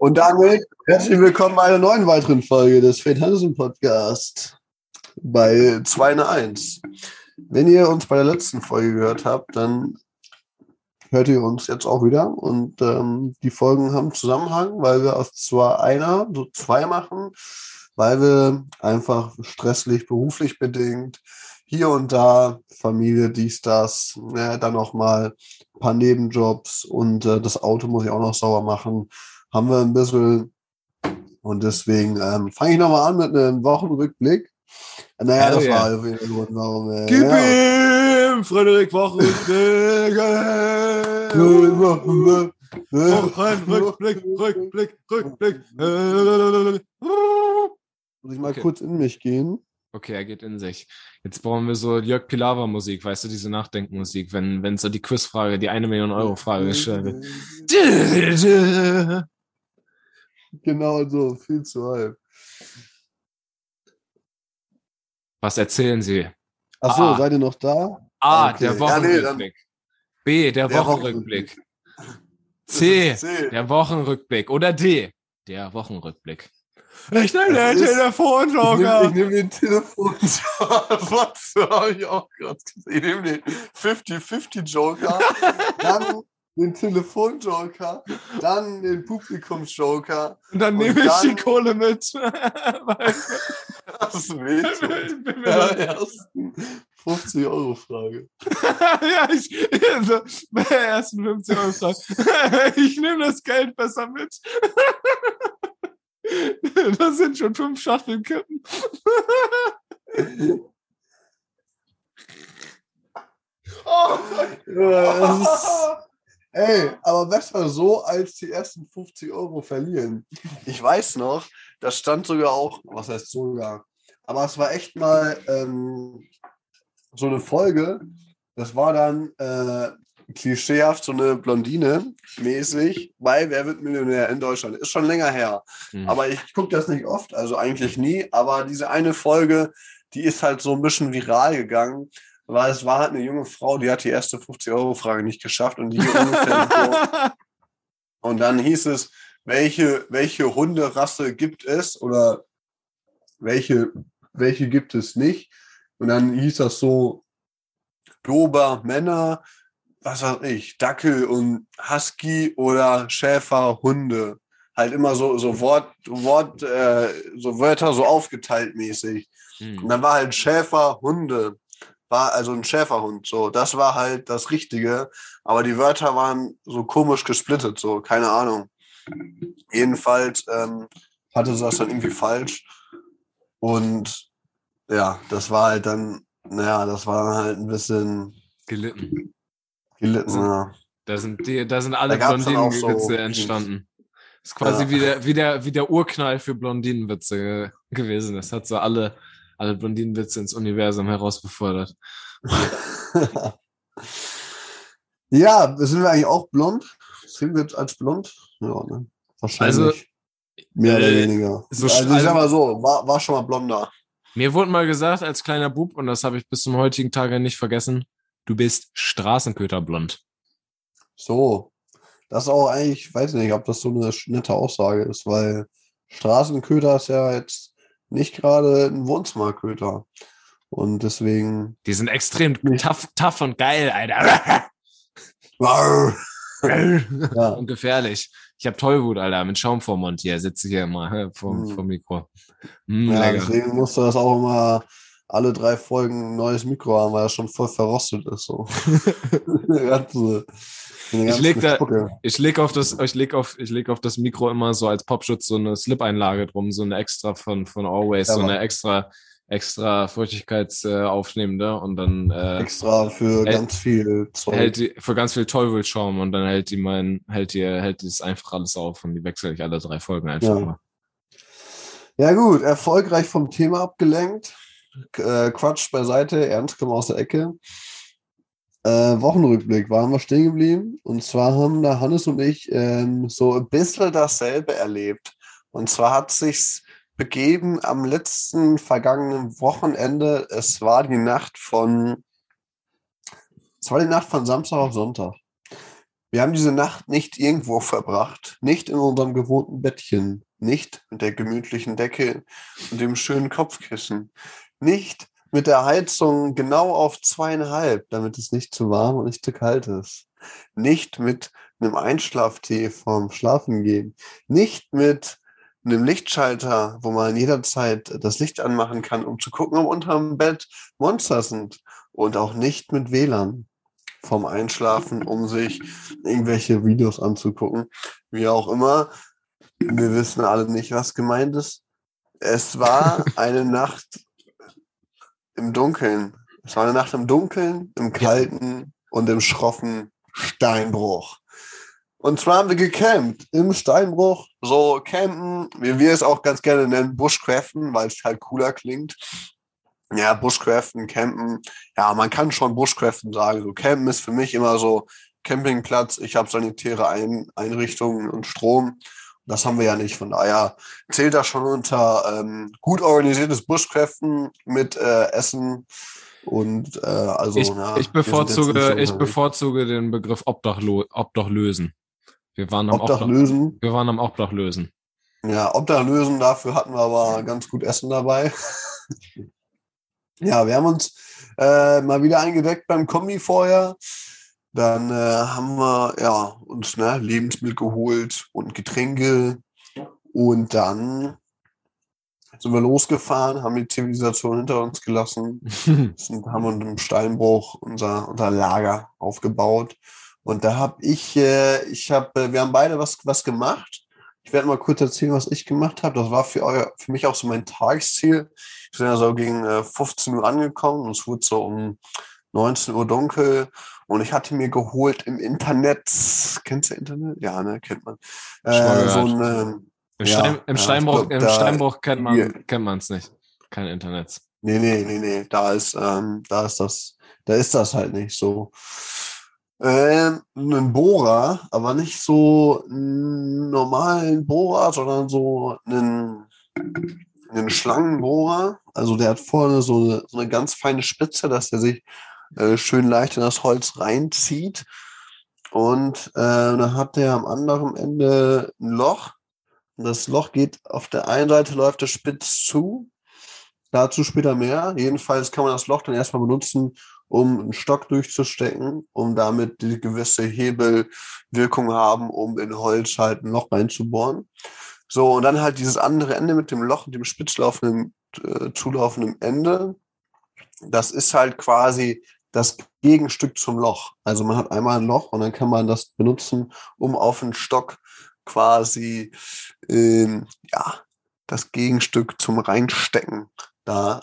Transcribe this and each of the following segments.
Und damit herzlich willkommen bei einer neuen weiteren Folge des Fate Hansen Podcast bei 2 in 1. Wenn ihr uns bei der letzten Folge gehört habt, dann hört ihr uns jetzt auch wieder. Und ähm, die Folgen haben Zusammenhang, weil wir aus zwar einer so zwei machen, weil wir einfach stresslich, beruflich bedingt, hier und da, Familie, dies, das, ja, dann noch mal ein paar Nebenjobs und äh, das Auto muss ich auch noch sauber machen. Haben wir ein bisschen und deswegen ähm, fange ich nochmal an mit einem Wochenrückblick. Naja, Hell das yeah. war auf jeden Fall warum. Äh, Gib ja. ihm, Frederik Wochenrückblick. Wochenrückblick, Rückblick, Rückblick. Muss ich mal Okay. kurz in mich gehen. Okay, er geht in sich. Jetzt brauchen wir so Jörg Pilawa Musik, weißt du, diese Nachdenkenmusik, wenn, wenn so die Quizfrage, die eine Million Euro Frage gestellt wird. Genau so, viel zu halb. Was erzählen Sie? Achso, Ah. seid ihr noch da? A, Okay. der Ja, nee, Wochenrückblick. B, der, Der Wochenrückblick. C, C. der Wochenrückblick. Oder D, der Wochenrückblick. Ich nehme den ist- Ich Telefonjoker. nehme nehm den Telefon. Was habe ich auch gerade gesehen? Ich nehme den 50-50-Joker, dann den Telefonjoker, dann den Publikumsjoker. Und dann Und nehme ich die dann- Kohle mit. Das ist wehtut. Ja, ersten 50-Euro-Frage. ja, ich, also, bei der ersten 50 Euro Frage. Ich nehme das Geld besser mit. Das sind schon fünf Schachteln Kippen. Oh, Ja, das ist, ey, aber besser so, als die ersten 50 Euro verlieren. Ich weiß noch, das stand sogar auch, was heißt sogar, aber es war echt mal ähm, so eine Folge, das war dann äh, klischeehaft so eine Blondine mäßig bei Wer wird Millionär in Deutschland. Ist schon länger her. Hm. Aber ich gucke das nicht oft, also eigentlich nie. Aber diese eine Folge, die ist halt so ein bisschen viral gegangen, weil es war halt eine junge Frau, die hat die erste 50-Euro-Frage nicht geschafft und die ungefähr so. Und dann hieß es, welche, welche Hunderasse gibt es oder welche, welche gibt es nicht? Und dann hieß das so, Dober, Männer, was weiß ich, Dackel und Husky oder Schäfer, Hunde. Halt immer so, so Wort, Wort, äh, so Wörter so aufgeteilt mäßig. Und Hm. dann war halt Schäfer, Hunde. War also ein Schäferhund. So, das war halt das Richtige. Aber die Wörter waren so komisch gesplittet, so, keine Ahnung. Jedenfalls ähm, hatte sie das dann irgendwie falsch. Und ja, das war halt dann, naja, das war halt ein bisschen Gelitten. gelitten. Ja. Da sind, die, da sind alle Da auch so- Blondinenwitze entstanden. Das ist quasi Ja. wie, der, wie, der, wie der Urknall für Blondinenwitze ge- gewesen. Das hat so alle, alle Blondinenwitze ins Universum herausbefördert. ja, sind wir eigentlich auch blond? Sind wir jetzt als blond? Ja, ne? Wahrscheinlich. Also, mehr oder äh, weniger. so also ich sag mal so, war, war schon mal blonder. Mir wurde mal gesagt, als kleiner Bub, und das habe ich bis zum heutigen Tage nicht vergessen, du bist Straßenköterblond. So. Das ist auch eigentlich, ich weiß nicht, ob das so eine nette Aussage ist, weil Straßenköter ist ja jetzt nicht gerade ein Wohnzimmerköter. Und deswegen. Die sind extrem tough, tough und geil, Alter. Ja, und gefährlich. Ich habe Tollwut, Alter, mit Schaum vorm Mund hier. Sitze hier immer vom, Hm. vom Mikro. Mm, ja lecker. deswegen musste das auch immer alle drei Folgen ein neues Mikro haben, weil das schon voll verrostet ist. So. Ganze, Ich leg da-. Ich leg auf das, ich leg auf, ich leg auf das Mikro immer so als Popschutz so eine Slip-Einlage drum, so eine extra von, von Always, Ja, so eine extra, extra Feuchtigkeitsaufnehmende äh, und dann äh, extra für Hält- ganz viel Zeug. hält die für ganz viel Tollwildschaum und dann hält die mein, hält die, hält die es einfach alles auf und die wechsle ich alle drei Folgen einfach Ja. mal. Ja gut, erfolgreich vom Thema abgelenkt. Äh, Quatsch beiseite, ernst kommen aus der Ecke. Äh, Wochenrückblick, waren wir stehen geblieben. Und zwar haben da Hannes und ich ähm, so ein bisschen dasselbe erlebt. Und zwar hat sich's begeben am letzten vergangenen Wochenende. Es war die Nacht von, es war die Nacht von Samstag auf Sonntag. Wir haben diese Nacht nicht irgendwo verbracht, nicht in unserem gewohnten Bettchen, nicht mit der gemütlichen Decke und dem schönen Kopfkissen, nicht mit der Heizung genau auf zweieinhalb, damit es nicht zu warm und nicht zu kalt ist, nicht mit einem Einschlaftee vorm Schlafengehen, nicht mit einem Lichtschalter, wo man jederzeit das Licht anmachen kann, um zu gucken, ob unterm Bett Monster sind und auch nicht mit WLAN vom Einschlafen, um sich irgendwelche Videos anzugucken. Wie auch immer. Wir wissen alle nicht, was gemeint ist. Es war eine Nacht im Dunkeln. Es war eine Nacht im Dunkeln, im Kalten und im schroffen Steinbruch. Und zwar haben wir gecampt im Steinbruch, so campen, wie wir es auch ganz gerne nennen, Bushcraften, weil es halt cooler klingt ja, Bushcraften, Campen, ja, man kann schon Bushcraften sagen. So Campen ist für mich immer so Campingplatz, ich habe sanitäre Ein Einrichtungen und Strom. Das haben wir ja nicht. Von daher zählt das schon unter ähm, gut organisiertes Bushcraften mit äh, Essen und äh, also. Ich, na, ich bevorzuge, ich bevorzuge den Begriff Obdachlo Obdachlösen. Wir waren am Obdachlösen. Obdach, wir waren am Obdachlösen. Ja, Obdachlösen, dafür hatten wir aber ganz gut Essen dabei. Ja, wir haben uns äh, mal wieder eingedeckt beim Kombi vorher. Dann äh, haben wir ja, uns ne, Lebensmittel geholt und Getränke. Und dann sind wir losgefahren, haben die Zivilisation hinter uns gelassen, sind, haben uns im Steinbruch unser, unser Lager aufgebaut. Und da habe ich, äh, ich habe, äh, wir haben beide was, was gemacht. Ich werde mal kurz erzählen, was ich gemacht habe. Das war für, euer, für mich auch so mein Tagesziel. Ich bin ja so gegen 15 äh, Uhr angekommen und es wurde so um 19 Uhr dunkel und ich hatte mir geholt im Internet, kennst du Internet? Ja, ne, kennt man. Äh, so ein, Im, ja, Stein, im, ja, Steinbruch, glaub, im Steinbruch kennt man hier. kennt man es nicht. Kein Internet. Nee, nee, nee, nee. Da ist, ähm, da ist das, da ist das halt nicht so. Ähm, einen Bohrer, aber nicht so einen normalen Bohrer, sondern so einen einen Schlangenbohrer. Also der hat vorne so eine, so eine ganz feine Spitze, dass er sich äh, schön leicht in das Holz reinzieht. Und äh, dann hat der am anderen Ende ein Loch. Und das Loch geht auf der einen Seite läuft der Spitz zu. Dazu später mehr. Jedenfalls kann man das Loch dann erstmal benutzen, um einen Stock durchzustecken, um damit die gewisse Hebelwirkung haben, um in Holz halt ein Loch reinzubohren. So, und dann halt dieses andere Ende mit dem Loch und dem spitzlaufenden, äh, zulaufenden Ende. Das ist halt quasi das Gegenstück zum Loch. Also man hat einmal ein Loch und dann kann man das benutzen, um auf den Stock quasi, ähm, ja, das Gegenstück zum Reinstecken da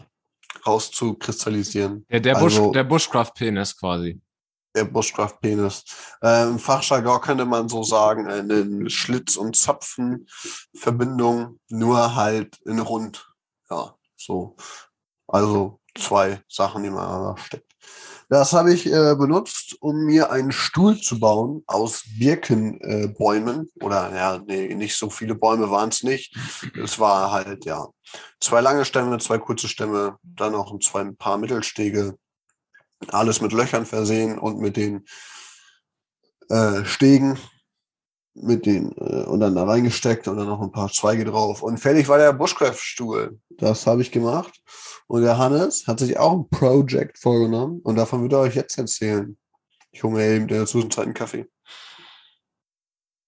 rauszukristallisieren. Ja, der, Bush, also, der Bushcraft-Penis quasi der Bushcraft-Penis. Äh, Im Fachjargon könnte man so sagen, eine Schlitz- und Zapfenverbindung, nur halt in rund. Ja, so. Also zwei Sachen, die man da steckt. Das habe ich äh, benutzt, um mir einen Stuhl zu bauen aus Birkenbäumen. Äh, Oder ja, nee, nicht so viele Bäume waren es nicht. Es war halt, ja, zwei lange Stämme, zwei kurze Stämme, dann ein, zwei, ein paar Mittelstege alles mit Löchern versehen und mit den äh, Stegen mit den äh, und dann da reingesteckt und dann noch ein paar Zweige drauf und fertig war der Bushcraft-Stuhl. Das habe ich gemacht und der Hannes hat sich auch ein Project vorgenommen und davon wird er euch jetzt erzählen. Ich hole mir eben in der Zwischenzeit einen Kaffee.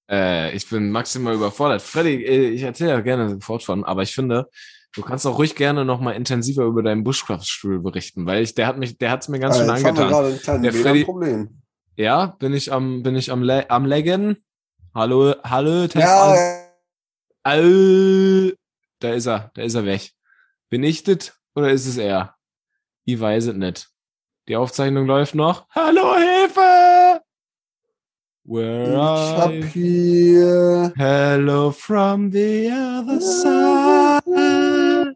Äh, ich bin maximal überfordert. Freddy, äh, ich erzähle ja gerne sofort von, aber ich finde, Du kannst auch ruhig gerne noch mal intensiver über deinen Bushcraft-Stuhl berichten, weil ich, der hat mich, der hat's mir ganz schön angetan. Der Freddy, Problem. Ja, bin ich am, bin ich am, Le am Leggen? Hallo, hallo, Test ja. All, da ist er, da ist er weg. Bin ich das oder ist es er? Ich weiß es nicht. Die Aufzeichnung läuft noch. Hallo, Hilfe! Where ich hab hier. Hello from the other side.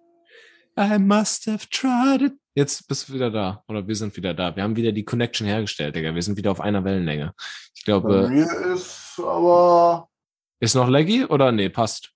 I must have tried it. Jetzt bist du wieder da. Oder wir sind wieder da. Wir haben wieder die Connection hergestellt, Digga. Wir sind wieder auf einer Wellenlänge. Ich glaube. Bei mir ist aber. Ist noch laggy oder nee, passt?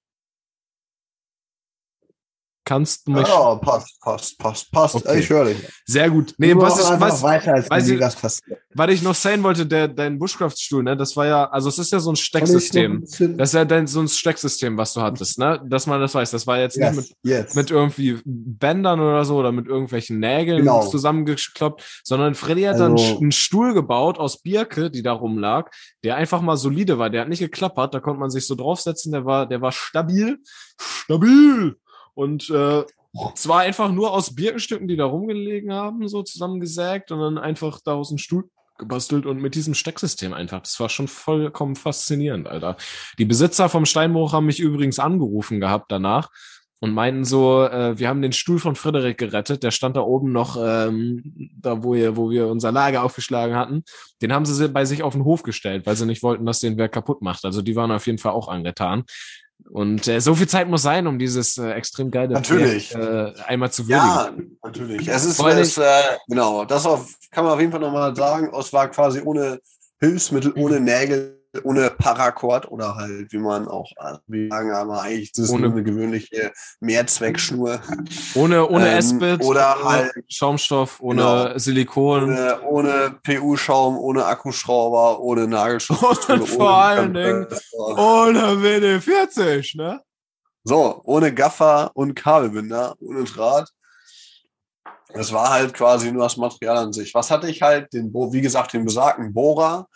Kannst du mich. Ja, passt, passt, passt, passt. Okay. Ich höre dich. Sehr gut. Nee, du was ich, was, weiter, als weiß ich, was passiert. Was ich noch sagen wollte, der, dein Bushcraft-Stuhl, ne, das war ja, also es ist ja so ein Stecksystem. Das ist ja dein, so ein Stecksystem, was du hattest, ne, dass man das weiß. Das war jetzt yes, nicht mit, yes. mit irgendwie Bändern oder so oder mit irgendwelchen Nägeln genau. zusammengekloppt, sondern Freddy hat also, dann einen Stuhl gebaut aus Birke, die da rumlag, der einfach mal solide war. Der hat nicht geklappert, da konnte man sich so draufsetzen, der war, der war stabil. Stabil! Und äh, zwar einfach nur aus Birkenstücken, die da rumgelegen haben, so zusammengesägt und dann einfach daraus einen Stuhl gebastelt und mit diesem Stecksystem einfach. Das war schon vollkommen faszinierend, Alter. Die Besitzer vom Steinbruch haben mich übrigens angerufen gehabt danach und meinten so, äh, wir haben den Stuhl von Frederik gerettet, der stand da oben noch, ähm, da wo wir, wo wir unser Lager aufgeschlagen hatten. Den haben sie bei sich auf den Hof gestellt, weil sie nicht wollten, dass den wer kaputt macht. Also die waren auf jeden Fall auch angetan. Und äh, so viel Zeit muss sein, um dieses äh, extrem geile natürlich. Projekt, äh, einmal zu würdigen. Ja, natürlich. Es ist, es, äh, genau, das auf, kann man auf jeden Fall nochmal sagen. Es war quasi ohne Hilfsmittel, ohne Nägel ohne Paracord oder halt, wie man auch wie sagen, aber eigentlich das ist ohne, eine gewöhnliche Mehrzweckschnur. Ohne, ohne ähm, Esbit, oder halt Schaumstoff, ohne genau, Silikon. Ohne, ohne PU-Schaum, ohne Akkuschrauber, ohne Nagelschutz. Und vor allen Dingen ohne WD-40, ne? So, ohne Gaffer und Kabelbinder, ohne Draht. Das war halt quasi nur das Material an sich. Was hatte ich halt? Den, wie gesagt, den besagten Bohrer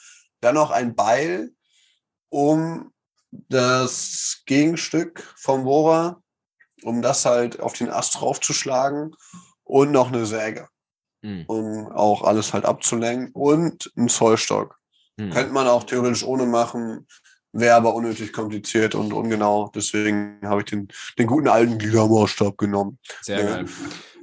dann noch ein Beil, um das Gegenstück vom Bohrer, um das halt auf den Ast draufzuschlagen und noch eine Säge, mhm. um auch alles halt abzulenken und ein Zollstock. Mhm. Könnte man auch theoretisch ohne machen, wäre aber unnötig kompliziert und ungenau. Deswegen habe ich den, den guten alten Gliedermauerstab genommen. Sehr ja. geil.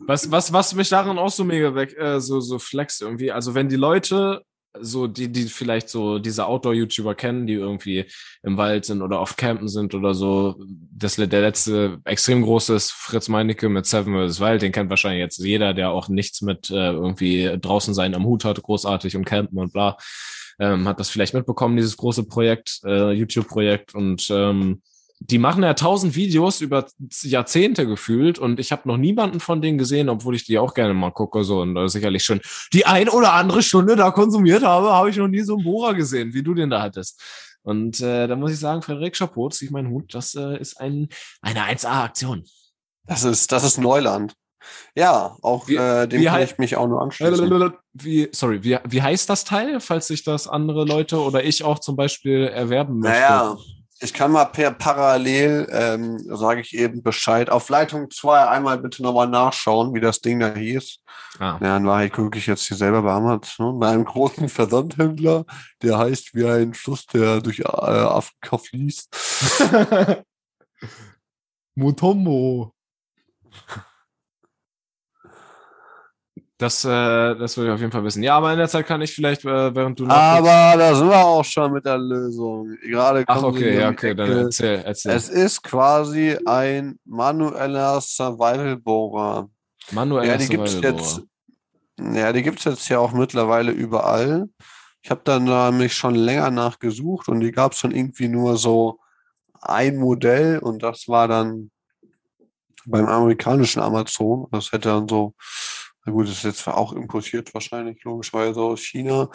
Was, was, was mich daran auch so mega weg, äh, so, so flex irgendwie, also wenn die Leute so die, die vielleicht so diese Outdoor-YouTuber kennen, die irgendwie im Wald sind oder auf Campen sind oder so. Das, der letzte extrem große ist Fritz Meinecke mit Seven vs. Wild. Den kennt wahrscheinlich jetzt jeder, der auch nichts mit äh, irgendwie draußen sein am Hut hat, großartig und campen und bla. Ähm, hat das vielleicht mitbekommen, dieses große Projekt, äh, YouTube-Projekt und ähm, die machen ja tausend Videos über Jahrzehnte gefühlt und ich habe noch niemanden von denen gesehen, obwohl ich die auch gerne mal gucke so und äh, sicherlich schon die ein oder andere Stunde da konsumiert habe, habe ich noch nie so einen Bohrer gesehen, wie du den da hattest. Und äh, da muss ich sagen, Frederik Chapeau, ziehe ich meinen Hut, das äh, ist ein, eine 1A-Aktion. Das ist, das ist Neuland. Ja, auch wie, äh, dem kann ich mich auch nur anschließen. Wie, sorry, wie, wie heißt das Teil, falls sich das andere Leute oder ich auch zum Beispiel erwerben möchte? Naja, ich kann mal per parallel, ähm, sage ich eben Bescheid. Auf Leitung 2 einmal bitte nochmal nachschauen, wie das Ding da hieß. Ah. Ja, in Wahrheit gucke ich jetzt hier selber bei Amazon. Bei einem großen Versandhändler, der heißt wie ein Fluss, der durch äh, Afrika fließt. Mutombo. Das, äh, das würde ich auf jeden Fall wissen. Ja, aber in der Zeit kann ich vielleicht, äh, während du noch. Aber da sind wir auch schon mit der Lösung. Gerade Ach, okay, ja, okay, dann erzähl, erzähl. Es ist quasi ein manueller Survival-Bohrer. Manueller ja, jetzt, Ja, die gibt's jetzt ja auch mittlerweile überall. Ich habe dann nämlich schon länger nachgesucht und die gab's dann irgendwie nur so ein Modell und das war dann beim amerikanischen Amazon. Das hätte dann so na gut, das ist jetzt auch importiert wahrscheinlich, logischerweise aus China.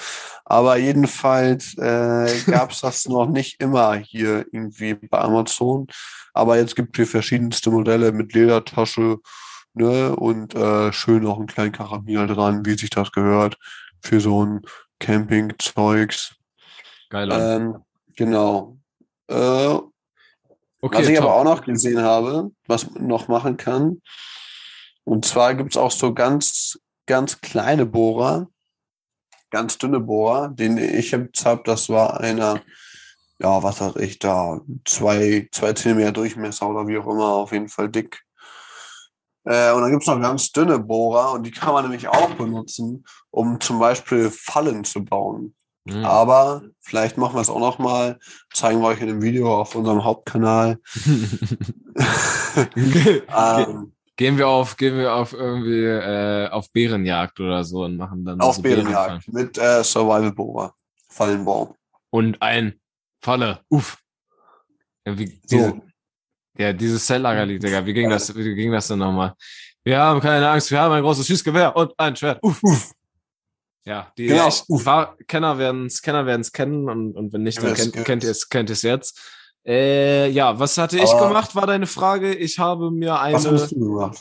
Aber jedenfalls äh, gab es das noch nicht immer hier irgendwie bei Amazon. Aber jetzt gibt es hier verschiedenste Modelle mit Ledertasche ne, und äh, schön noch einen kleinen Karabiner dran, wie sich das gehört, für so ein Camping-Zeugs. Geil. Ähm, genau. Äh, okay, was ich top. aber auch noch gesehen habe, was man noch machen kann, und zwar gibt es auch so ganz, ganz kleine Bohrer, ganz dünne Bohrer, den ich jetzt habe. Das war einer, ja, was hat ich da, zwei, zwei Zentimeter Durchmesser oder wie auch immer, auf jeden Fall dick. Äh, und dann gibt es noch ganz dünne Bohrer und die kann man nämlich auch benutzen, um zum Beispiel Fallen zu bauen. Mhm. Aber vielleicht machen wir es auch noch mal, zeigen wir euch in dem Video auf unserem Hauptkanal. ähm, Gehen wir auf, gehen wir auf irgendwie äh, auf Bärenjagd oder so und machen dann. Auf so Bärenjagd mit äh, Survival Bohrer, Fallenbaum. Und ein Falle. Uff. Ja, wie, so. Ja, dieses Zelllagerlied, Digga. Wie ging das, wie ging das denn nochmal? Wir haben keine Angst, wir haben ein großes Schießgewehr und ein Schwert. Uff, uff. Ja, die genau. Kenner werden es Kenner werden's kennen und, und wenn nicht, dann kennt, kennt ihr es kennt ihr's jetzt. Äh, ja, was hatte ich Aber gemacht, war deine Frage. Ich habe mir eine,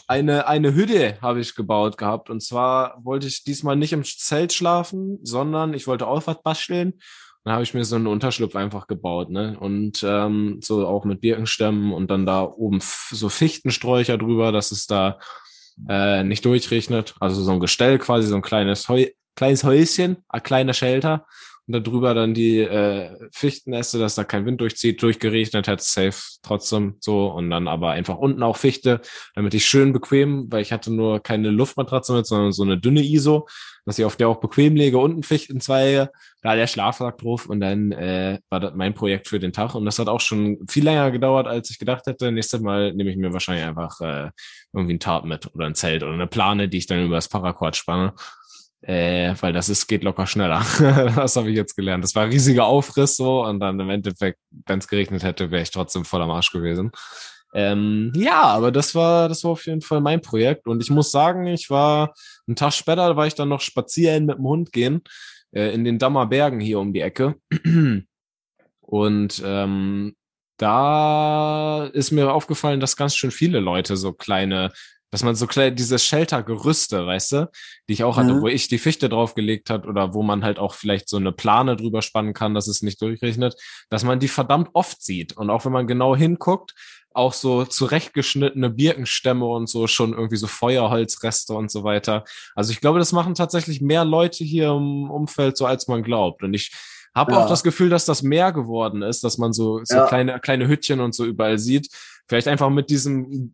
eine, eine Hütte habe ich gebaut gehabt. Und zwar wollte ich diesmal nicht im Zelt schlafen, sondern ich wollte auch was basteln. Dann habe ich mir so einen Unterschlupf einfach gebaut, ne? Und ähm, so auch mit Birkenstämmen und dann da oben so Fichtensträucher drüber, dass es da äh, nicht durchregnet. Also so ein Gestell quasi, so ein kleines Heu kleines Häuschen, ein kleiner Shelter darüber dann die äh, Fichtennäste, dass da kein Wind durchzieht, durchgeregnet hat, safe trotzdem so. Und dann aber einfach unten auch Fichte, damit ich schön bequem, weil ich hatte nur keine Luftmatratze mit, sondern so eine dünne ISO, dass ich auf der auch bequem lege, unten Fichtenzweige, da der Schlafsack drauf und dann äh, war das mein Projekt für den Tag. Und das hat auch schon viel länger gedauert, als ich gedacht hätte. Nächstes Mal nehme ich mir wahrscheinlich einfach äh, irgendwie ein Tarp mit oder ein Zelt oder eine Plane, die ich dann über das Paracord spanne äh, weil das ist, geht locker schneller. das habe ich jetzt gelernt. Das war ein riesiger Aufriss so und dann im Endeffekt, wenn es geregnet hätte, wäre ich trotzdem voll am Arsch gewesen. Ähm, ja, aber das war, das war auf jeden Fall mein Projekt und ich muss sagen, ich war einen Tag später, war ich dann noch spazieren mit dem Hund gehen äh, in den Dammer Bergen hier um die Ecke und ähm, da ist mir aufgefallen, dass ganz schön viele Leute so kleine dass man so kleine, diese Shelter-Gerüste, weißt du, die ich auch hatte, mhm. wo ich die Fichte draufgelegt hat oder wo man halt auch vielleicht so eine Plane drüber spannen kann, dass es nicht durchrechnet, dass man die verdammt oft sieht. Und auch wenn man genau hinguckt, auch so zurechtgeschnittene Birkenstämme und so schon irgendwie so Feuerholzreste und so weiter. Also ich glaube, das machen tatsächlich mehr Leute hier im Umfeld so, als man glaubt. Und ich habe ja. auch das Gefühl, dass das mehr geworden ist, dass man so, so ja. kleine, kleine Hütchen und so überall sieht. Vielleicht einfach mit diesem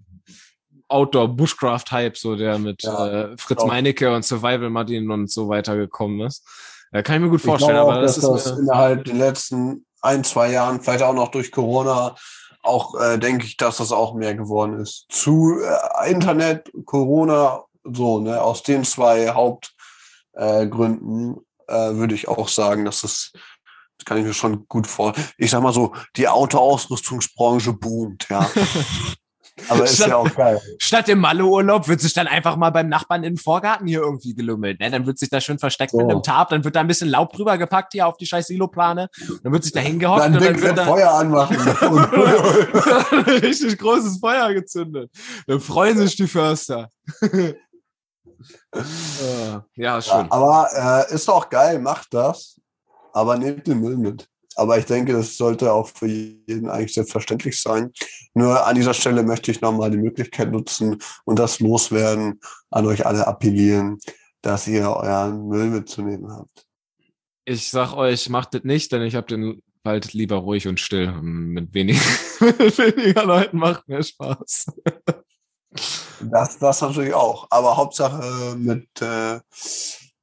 Outdoor-Bushcraft-Hype, so der mit ja, äh, Fritz auch. Meinecke und Survival Martin und so weiter gekommen ist. Äh, kann ich mir gut vorstellen. Ich aber auch, das dass ist das innerhalb der letzten ein, zwei Jahren, vielleicht auch noch durch Corona, auch äh, denke ich, dass das auch mehr geworden ist. Zu äh, Internet, Corona, so, ne, aus den zwei Hauptgründen äh, würde ich auch sagen, dass es das kann ich mir schon gut vor. Ich sag mal so, die Autoausrüstungsbranche boomt, ja. Aber ist statt, ja auch geil. Statt im Malle-Urlaub wird sich dann einfach mal beim Nachbarn im Vorgarten hier irgendwie gelümmelt. Ne? Dann wird sich da schön versteckt so. mit einem Tarp, dann wird da ein bisschen Laub drüber gepackt hier auf die scheiß Silo-Plane. Dann wird sich da hingehockt dann und dann wird da Feuer anmachen. richtig großes Feuer gezündet. Dann freuen sich die Förster. ja, schön. Ja, aber äh, ist auch geil, macht das. Aber nehmt den Müll mit. Aber ich denke, das sollte auch für jeden eigentlich selbstverständlich sein. Nur an dieser Stelle möchte ich nochmal die Möglichkeit nutzen und das loswerden, an euch alle appellieren, dass ihr euren Müll mitzunehmen habt. Ich sag euch, macht das nicht, denn ich habe den Wald lieber ruhig und still. Mit, wenig, mit weniger Leuten macht mir Spaß. Das, das natürlich auch. Aber Hauptsache mit äh,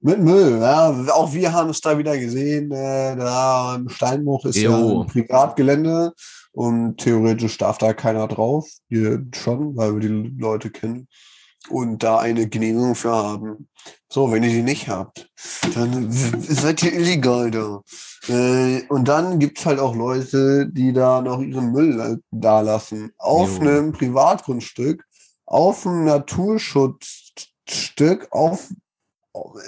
mit Müll, ja. Auch wir haben es da wieder gesehen. Äh, da im Steinbruch ist jo. ja ein Privatgelände und theoretisch darf da keiner drauf. Wir schon, weil wir die Leute kennen und da eine Genehmigung für haben. So, wenn ihr die nicht habt, dann seid ihr illegal da. Äh, und dann gibt's halt auch Leute, die da noch ihren Müll da lassen. Auf jo. einem Privatgrundstück, auf einem Naturschutzstück, auf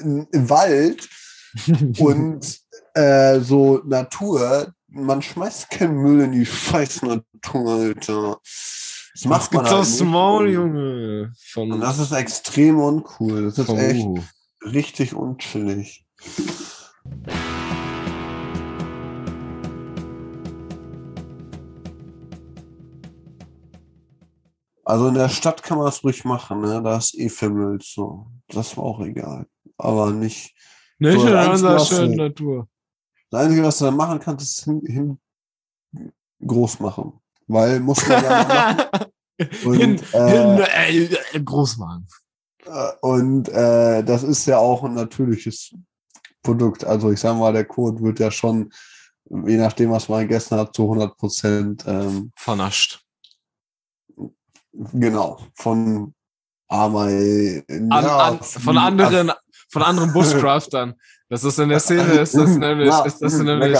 im, Wald und äh, so Natur, man schmeißt keinen Müll in die scheiß Natur, Alter. Das macht man halt aus Maul, Junge. Von und das ist extrem uncool. Das ist echt richtig unchillig. Also in der Stadt kann man das ruhig machen, ne? Da ist eh Müll so. Das war auch egal aber nicht. Nicht so in unserer schönen Natur. Das Einzige, was du dann machen kannst, ist hin, hin groß machen. Weil muss man ja machen. Und, hin, äh, hin, äh, groß machen. Äh, und äh, das ist ja auch ein natürliches Produkt. Also ich sage mal, der Code wird ja schon, je nachdem, was man gegessen hat, zu 100 Prozent ähm, vernascht. Genau, von Amei. An, ja, an, von anderen, von anderen Bushcraftern. Das ist in der Szene, ist das nämlich, ist das nämlich,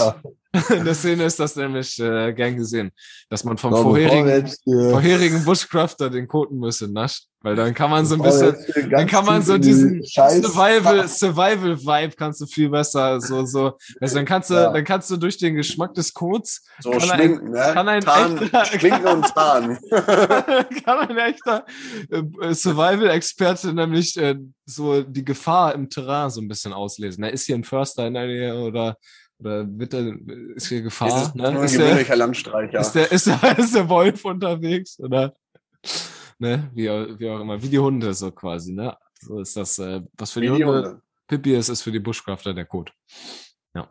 In der Szene ist das nämlich äh, gern gesehen, dass man vom vorherigen, vorherigen Bushcrafter den koten müsse, nascht. Weil dann kann man so ein bisschen, dann kann man so diesen Survival, Survival Vibe kannst du viel besser, so, so, also dann kannst du, ja. dann kannst du durch den Geschmack des Codes, so kann schminken, ein, ne? kann ein Tarn, echter, schminken und tarn. kann ein echter äh, Survival-Experte nämlich äh, so die Gefahr im Terrain so ein bisschen auslesen. Da ist hier ein Förster in der Nähe oder oder wird da, ist hier Gefahr? Ist, ne? ist, der, Landstreicher. Ist der, ist, der, ist der Wolf unterwegs? Oder? ne? Wie, wie auch immer, wie die Hunde so quasi, ne? So ist das, äh, was für die, die Hunde, Hunde, Pippi ist, ist für die Bushcrafter der Code. Ja.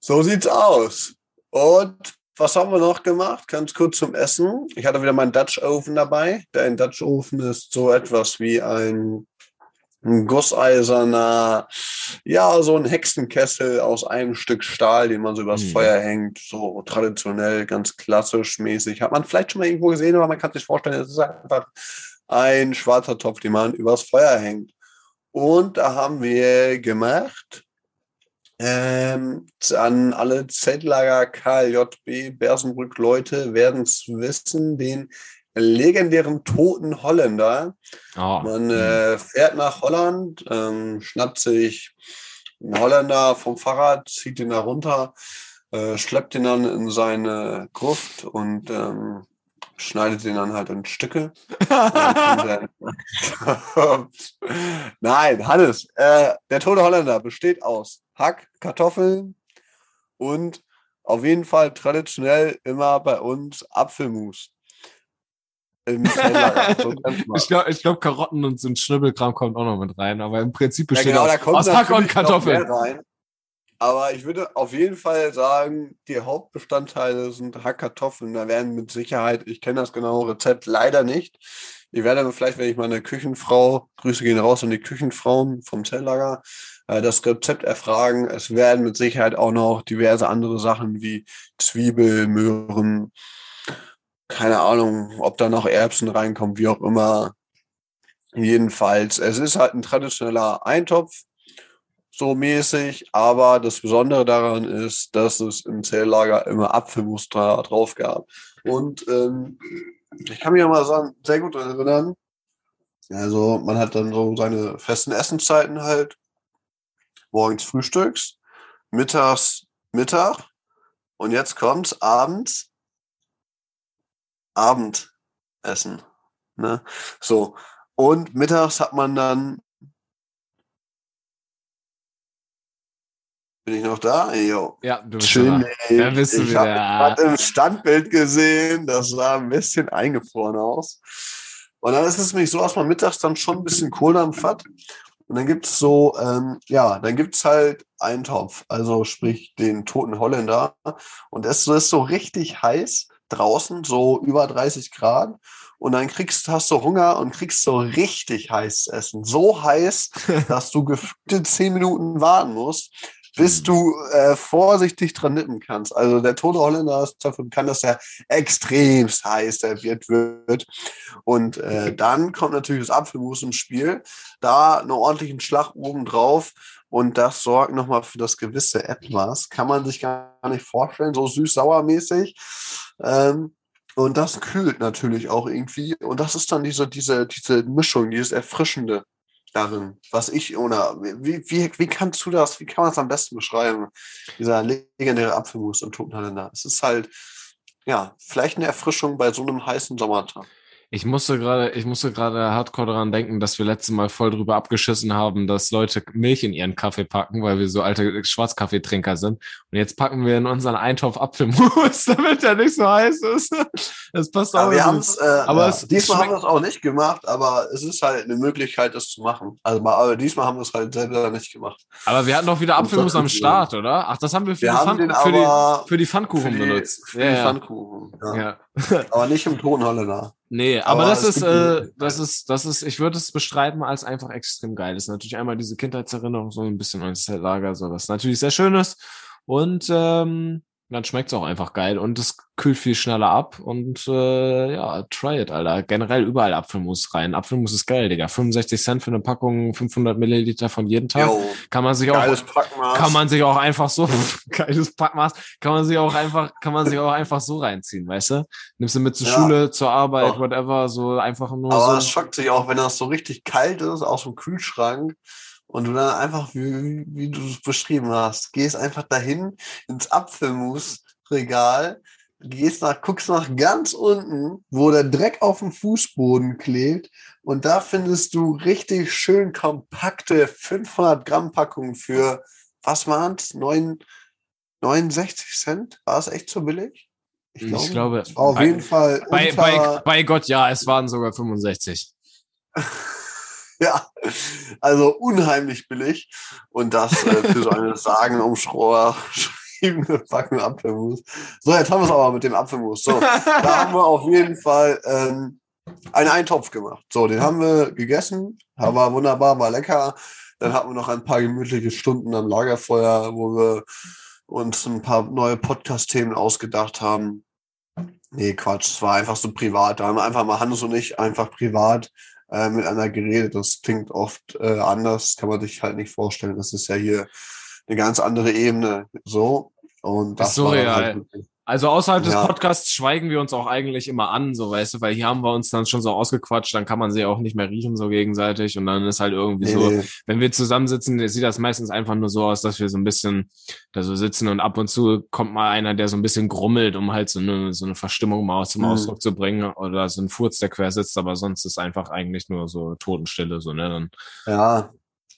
So sieht's aus. Und was haben wir noch gemacht? Ganz kurz zum Essen. Ich hatte wieder meinen Dutch Oven dabei. Der Dutch Oven ist so etwas wie ein ein gusseiserner, ja, so ein Hexenkessel aus einem Stück Stahl, den man so übers mhm. Feuer hängt, so traditionell, ganz klassisch mäßig. Hat man vielleicht schon mal irgendwo gesehen, aber man kann sich vorstellen, es ist einfach ein schwarzer Topf, den man übers Feuer hängt. Und da haben wir gemacht, ähm, an alle Zeltlager KJB Bersenbrück Leute werden es wissen, den legendären toten Holländer. Oh. Man äh, fährt nach Holland, ähm, schnappt sich einen Holländer vom Fahrrad, zieht ihn da runter, äh, schleppt ihn dann in seine Gruft und ähm, schneidet ihn dann halt in Stücke. Nein, Hannes, äh, der tote Holländer besteht aus Hack, Kartoffeln und auf jeden Fall traditionell immer bei uns Apfelmus im Teller. ich glaube, glaub, Karotten und so ein Schnibbelkram kommt auch noch mit rein, aber im Prinzip besteht ja, genau, aus, aus Hack und Kartoffeln. Rein. Aber ich würde auf jeden Fall sagen, die Hauptbestandteile sind Hackkartoffeln. Da werden mit Sicherheit, ich kenne das genaue Rezept leider nicht. Ich werde aber vielleicht, wenn ich meine Küchenfrau, Grüße gehen raus an die Küchenfrauen vom Zelllager, äh, das Rezept erfragen. Es werden mit Sicherheit auch noch diverse andere Sachen wie Zwiebel, Möhren, keine Ahnung, ob da noch Erbsen reinkommen, wie auch immer. Jedenfalls, es ist halt ein traditioneller Eintopf, so mäßig, aber das Besondere daran ist, dass es im Zelllager immer Apfelmuster drauf gab. Und ähm, ich kann mich auch mal sagen, sehr gut erinnern. Also man hat dann so seine festen Essenszeiten halt. Morgens frühstücks, mittags Mittag und jetzt kommt's abends Abendessen. Ne? So. Und mittags hat man dann. Bin ich noch da? Jo. Ja, du bist Schön. Da bist du ich habe gerade im Standbild gesehen, das sah ein bisschen eingefroren aus. Und dann ist es nämlich so, dass man mittags dann schon ein bisschen Kohldampf hat. Und dann gibt es so, ähm, ja, dann gibt es halt einen Topf, also sprich den toten Holländer. Und es ist so richtig heiß draußen, so über 30 Grad. Und dann kriegst, hast du Hunger und kriegst so richtig heißes Essen. So heiß, dass du gefühlte zehn Minuten warten musst, bis mhm. du äh, vorsichtig dran nippen kannst. Also der tote Holländer ist dafür bekannt, dass er extremst heiß serviert wird. Und äh, dann kommt natürlich das Apfelmus ins Spiel. Da einen ordentlichen Schlag oben drauf. Und das sorgt nochmal für das gewisse Etwas. Kann man sich gar nicht vorstellen, so süß-sauer-mäßig. Ähm, und das kühlt natürlich auch irgendwie. Und das ist dann diese, diese, diese Mischung, dieses Erfrischende darin, was ich, oder wie, wie, wie kannst du das, wie kann man es am besten beschreiben? Dieser legendäre Apfelmus im Totenhalender. Es ist halt, ja, vielleicht eine Erfrischung bei so einem heißen Sommertag. Ich musste gerade, ich musste gerade hardcore daran denken, dass wir letztes Mal voll drüber abgeschissen haben, dass Leute Milch in ihren Kaffee packen, weil wir so alte Schwarzkaffeetrinker sind. Und jetzt packen wir in unseren Eintopf Apfelmus, damit er nicht so heiß ist. Das passt auch. Aber wir haben es, äh, aber ja, es diesmal haben wir es auch nicht gemacht, aber es ist halt eine Möglichkeit, das zu machen. Also mal, aber diesmal haben wir es halt selber nicht gemacht. Aber wir hatten doch wieder Apfelmus am Start, oder? Ach, das haben wir für, wir die, Pfand, für, die, für die Pfannkuchen für die, benutzt. Für ja, die Pfannkuchen, ja. ja. aber nicht im Tonholländer. Nee, aber, aber das ist, äh, das ist, das ist, ich würde es beschreiben als einfach extrem geil. Das ist natürlich einmal diese Kindheitserinnerung, so ein bisschen ans Lager, so was natürlich sehr schön ist. Und ähm, dann schmeckt es auch einfach geil und es kühlt viel schneller ab und äh, ja, try it, Alter. Generell überall Apfelmus rein. Apfelmus ist geil, Digga. 65 Cent für eine Packung, 500 Milliliter von jedem Tag. Yo, kann man sich auch, Packmaß. kann man sich auch einfach so, geiles Packmaß, kann man sich auch einfach, kann man sich auch einfach so reinziehen, weißt du? Nimmst du mit zur ja. Schule, zur Arbeit, oh. whatever, so einfach nur Aber so. es schockt sich auch, wenn das so richtig kalt ist, aus dem Kühlschrank und du dann einfach, wie, wie du es beschrieben hast, gehst einfach dahin ins Apfelmusregal, gehst nach, guckst nach ganz unten, wo der Dreck auf dem Fußboden klebt und da findest du richtig schön kompakte 500 Gramm Packungen für, was waren es, 69 Cent? War es echt so billig? Ich glaube, ich glaube auf bei, jeden Fall. Bei, bei, bei Gott, ja, es waren sogar 65. Ja, also unheimlich billig. Und das äh, für so eine sagenumschriebene Packung Apfelmus. So, jetzt haben wir es aber mit dem Apfelmus. So, da haben wir auf jeden Fall ähm, einen Eintopf gemacht. So, den haben wir gegessen. War wunderbar, war lecker. Dann hatten wir noch ein paar gemütliche Stunden am Lagerfeuer, wo wir uns ein paar neue Podcast-Themen ausgedacht haben. Nee, Quatsch, es war einfach so privat. Da haben wir einfach mal Hannes und ich einfach privat äh, miteinander geredet. Das klingt oft äh, anders, kann man sich halt nicht vorstellen. Das ist ja hier eine ganz andere Ebene. So. Und das, das ist surreal. Halt also außerhalb des ja. Podcasts schweigen wir uns auch eigentlich immer an, so weißt du, weil hier haben wir uns dann schon so ausgequatscht, dann kann man sie auch nicht mehr riechen so gegenseitig und dann ist halt irgendwie nee, so, nee. wenn wir zusammensitzen, sieht das meistens einfach nur so aus, dass wir so ein bisschen da so sitzen und ab und zu kommt mal einer, der so ein bisschen grummelt, um halt so eine, so eine Verstimmung mal aus dem mhm. Ausdruck zu bringen oder so ein Furz, der quer sitzt, aber sonst ist einfach eigentlich nur so Totenstille, so, ne, dann. Ja,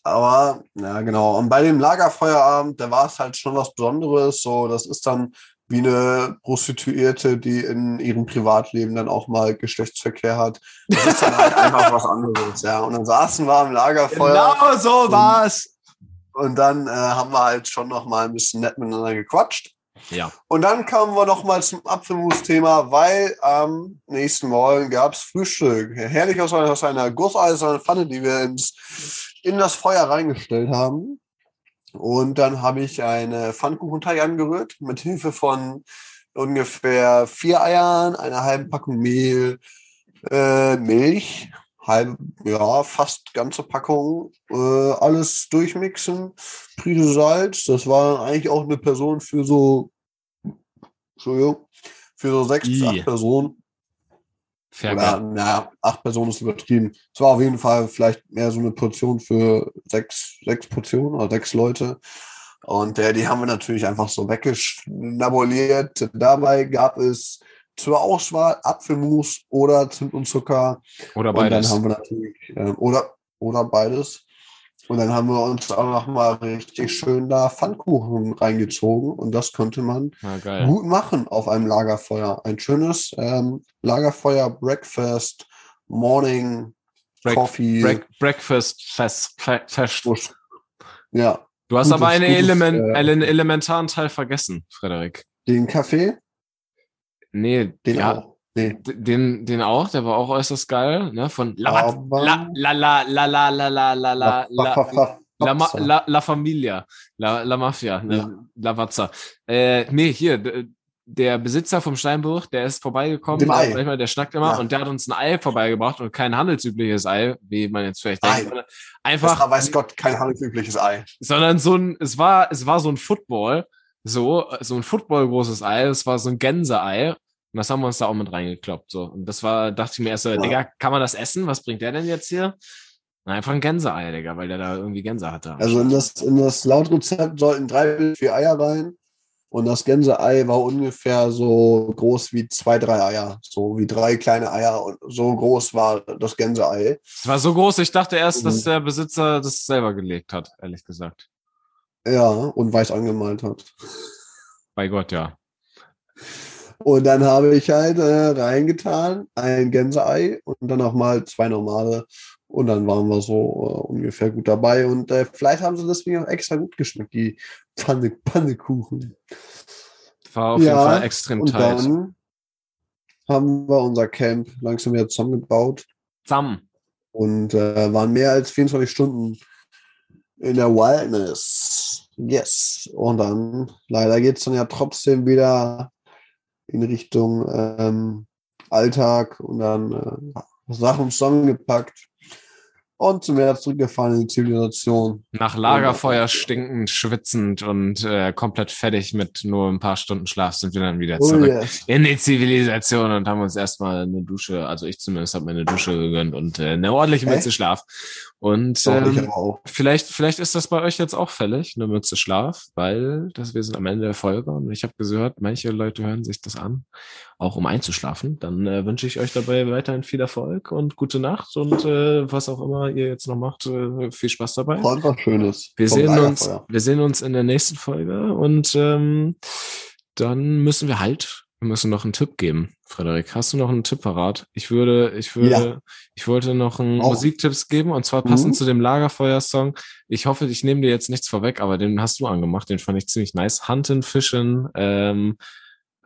aber, ja, genau. Und bei dem Lagerfeuerabend, da war es halt schon was Besonderes. So, das ist dann wie eine Prostituierte, die in ihrem Privatleben dann auch mal Geschlechtsverkehr hat. Das ist dann halt einfach was anderes, ja. Und dann saßen wir am Lagerfeuer. Genau so war's. Und dann äh, haben wir halt schon noch mal ein bisschen nett miteinander gequatscht. Ja. Und dann kamen wir noch mal zum Apfelmus-Thema, weil am nächsten Morgen gab es Frühstück. Herrlich aus einer, aus einer gusseisernen Pfanne, die wir ins, in das Feuer reingestellt haben. Und dann habe ich eine Pfannkuchenteig angerührt mit Hilfe von ungefähr vier Eiern, einer halben Packung Mehl, äh, Milch, halb, ja, fast ganze Packung, äh, alles durchmixen, Prise Salz. Das war eigentlich auch eine Person für so, Entschuldigung, für so sechs bis acht Personen. Oder, ja, acht Personen ist übertrieben. Es war auf jeden Fall vielleicht mehr so eine Portion für sechs, sechs Portionen oder sechs Leute. Und äh, die haben wir natürlich einfach so weggeschnabuliert. Dabei gab es zur Auswahl Apfelmus oder Zimt und Zucker. Oder beides. Und dann haben wir natürlich, äh, oder, oder beides. Und dann haben wir uns auch noch mal richtig schön da Pfannkuchen reingezogen und das konnte man ja, gut machen auf einem Lagerfeuer. Ein schönes ähm, Lagerfeuer, Breakfast, Morning, Break, Coffee. Break, Breakfast Fest. Fest. Ja. Du hast gutes, aber eine gutes, Element, äh, einen elementaren Teil vergessen, Frederik. Den Kaffee? Nee, den ja, auch. Nee. Den, den auch, der war auch äußerst geil, ne? Von La La La La La La La La La La La La, La, La Familia, La, La Mafia, ne? Ja. Lavazza. Äh, nee, hier, der Besitzer vom Steinbruch, der ist vorbeigekommen, Dem Ei. Manchmal, der schnackt immer ja. und der hat uns ein Ei vorbeigebracht und kein handelsübliches Ei, wie man jetzt vielleicht denkt. Einfach. Das war, weiß Gott, kein handelsübliches Ei. Sondern so ein, es war, es war so ein Football, so, so ein Football großes Ei, es war so ein Gänseei und das haben wir uns da auch mit reingekloppt. So. Und das war, dachte ich mir erst so, ja. Digga, kann man das essen? Was bringt der denn jetzt hier? Na, einfach ein Gänseei, Digga, weil der da irgendwie Gänse hatte. Also in das, in das Lautrezept sollten drei bis vier Eier rein. Und das Gänseei war ungefähr so groß wie zwei, drei Eier. So wie drei kleine Eier. Und so groß war das Gänseei. Es war so groß, ich dachte erst, dass der Besitzer das selber gelegt hat, ehrlich gesagt. Ja, und weiß angemalt hat. Bei Gott, ja. Und dann habe ich halt äh, reingetan ein Gänseei und dann nochmal zwei normale. Und dann waren wir so äh, ungefähr gut dabei. Und äh, vielleicht haben sie deswegen auch extra gut geschmeckt, die Pfanne, Pannekuchen. War auf ja, jeden Fall extrem und tight. Dann haben wir unser Camp langsam wieder zusammengebaut. Zusammen. Und äh, waren mehr als 24 Stunden in der Wildness. Yes. Und dann, leider geht es dann ja trotzdem wieder in Richtung ähm, Alltag und dann äh, Sachen zusammengepackt und zum Meer zurückgefahren in die Zivilisation. Nach Lagerfeuer stinkend, schwitzend und äh, komplett fertig mit nur ein paar Stunden Schlaf sind wir dann wieder oh, zurück oh yes. in die Zivilisation und haben uns erstmal eine Dusche, also ich zumindest habe mir eine Dusche gegönnt und äh, eine ordentliche Mütze Schlaf. Und ähm, vielleicht, vielleicht ist das bei euch jetzt auch fällig, eine Mütze Schlaf, weil das, wir sind am Ende der Folge und ich habe gehört, manche Leute hören sich das an, auch um einzuschlafen. Dann äh, wünsche ich euch dabei weiterhin viel Erfolg und gute Nacht und äh, was auch immer ihr jetzt noch macht, äh, viel Spaß dabei. Einfach Schönes. Wir sehen uns, wir sehen uns in der nächsten Folge und ähm, dann müssen wir halt wir müssen noch einen Tipp geben. Frederik, hast du noch einen Tipp parat? Ich würde, ich würde, ja. ich wollte noch einen Auch. Musiktipps geben und zwar passend mhm. zu dem Lagerfeuer-Song. Ich hoffe, ich nehme dir jetzt nichts vorweg, aber den hast du angemacht. Den fand ich ziemlich nice. Hunten, Fischen, ähm,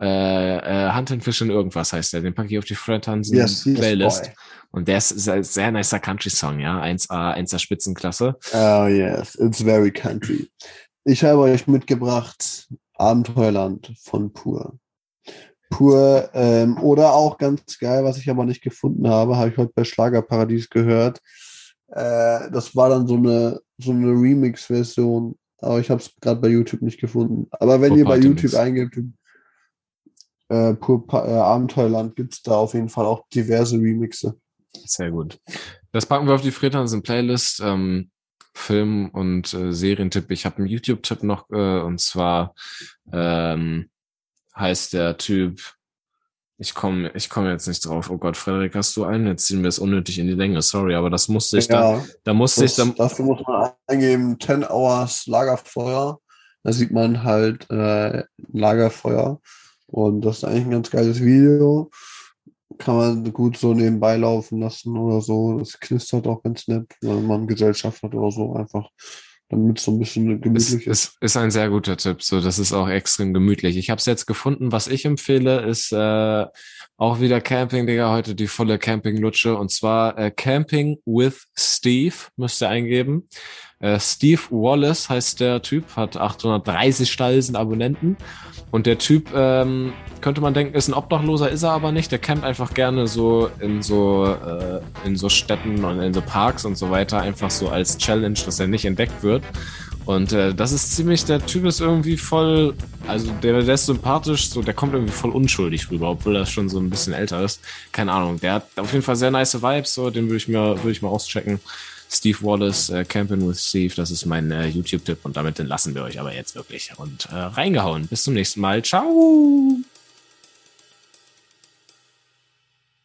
äh, äh, Hunting Fischen irgendwas heißt der. Den packe ich auf die Fred Hansen yes, Playlist. Yes, und der ist, ist ein sehr nicer Country-Song, ja. 1A, 1A Spitzenklasse. Oh yes, it's very country. Ich habe euch mitgebracht Abenteuerland von Pur pur. Ähm, oder auch ganz geil, was ich aber nicht gefunden habe, habe ich heute bei Schlagerparadies gehört. Äh, das war dann so eine, so eine Remix-Version, aber ich habe es gerade bei YouTube nicht gefunden. Aber wenn Pur ihr bei YouTube eingebt, äh, pur äh, Abenteuerland, gibt es da auf jeden Fall auch diverse Remixe. Sehr gut. Das packen wir auf die Frittansen Playlist. Ähm, Film- und äh, Serientipp. Ich habe einen YouTube-Tipp noch, äh, und zwar ähm, heißt der Typ. Ich komme ich komm jetzt nicht drauf. Oh Gott, Frederik, hast du einen? Jetzt ziehen wir es unnötig in die Länge. Sorry, aber das musste ich ja, da. Da musste das, ich dann. Dafür muss man eingeben 10 Hours Lagerfeuer. Da sieht man halt äh, Lagerfeuer. Und das ist eigentlich ein ganz geiles Video. Kann man gut so nebenbei laufen lassen oder so. Das knistert auch ganz nett, wenn man Gesellschaft hat oder so. Einfach damit es so ein bisschen gemütlich ist. Ist, ist ein sehr guter Tipp. So, das ist auch extrem gemütlich. Ich habe es jetzt gefunden. Was ich empfehle, ist äh, auch wieder Camping, Digga. Heute die volle Camping-Lutsche. Und zwar äh, Camping with Steve müsst ihr eingeben. Äh, Steve Wallace heißt der Typ, hat 830.000 Abonnenten. Und der Typ, ähm, könnte man denken, ist ein Obdachloser, ist er aber nicht. Der campt einfach gerne so in so, äh, in so Städten und in so Parks und so weiter, einfach so als Challenge, dass er nicht entdeckt wird. Und äh, das ist ziemlich, der Typ ist irgendwie voll, also der, der ist sympathisch, so, der kommt irgendwie voll unschuldig rüber, obwohl er schon so ein bisschen älter ist. Keine Ahnung, der hat auf jeden Fall sehr nice Vibes, so, den würde ich mir, würde ich mal auschecken. Steve Wallace, äh, Camping with Steve, das ist mein äh, YouTube-Tipp und damit entlassen wir euch aber jetzt wirklich. Und äh, reingehauen. Bis zum nächsten Mal. Ciao!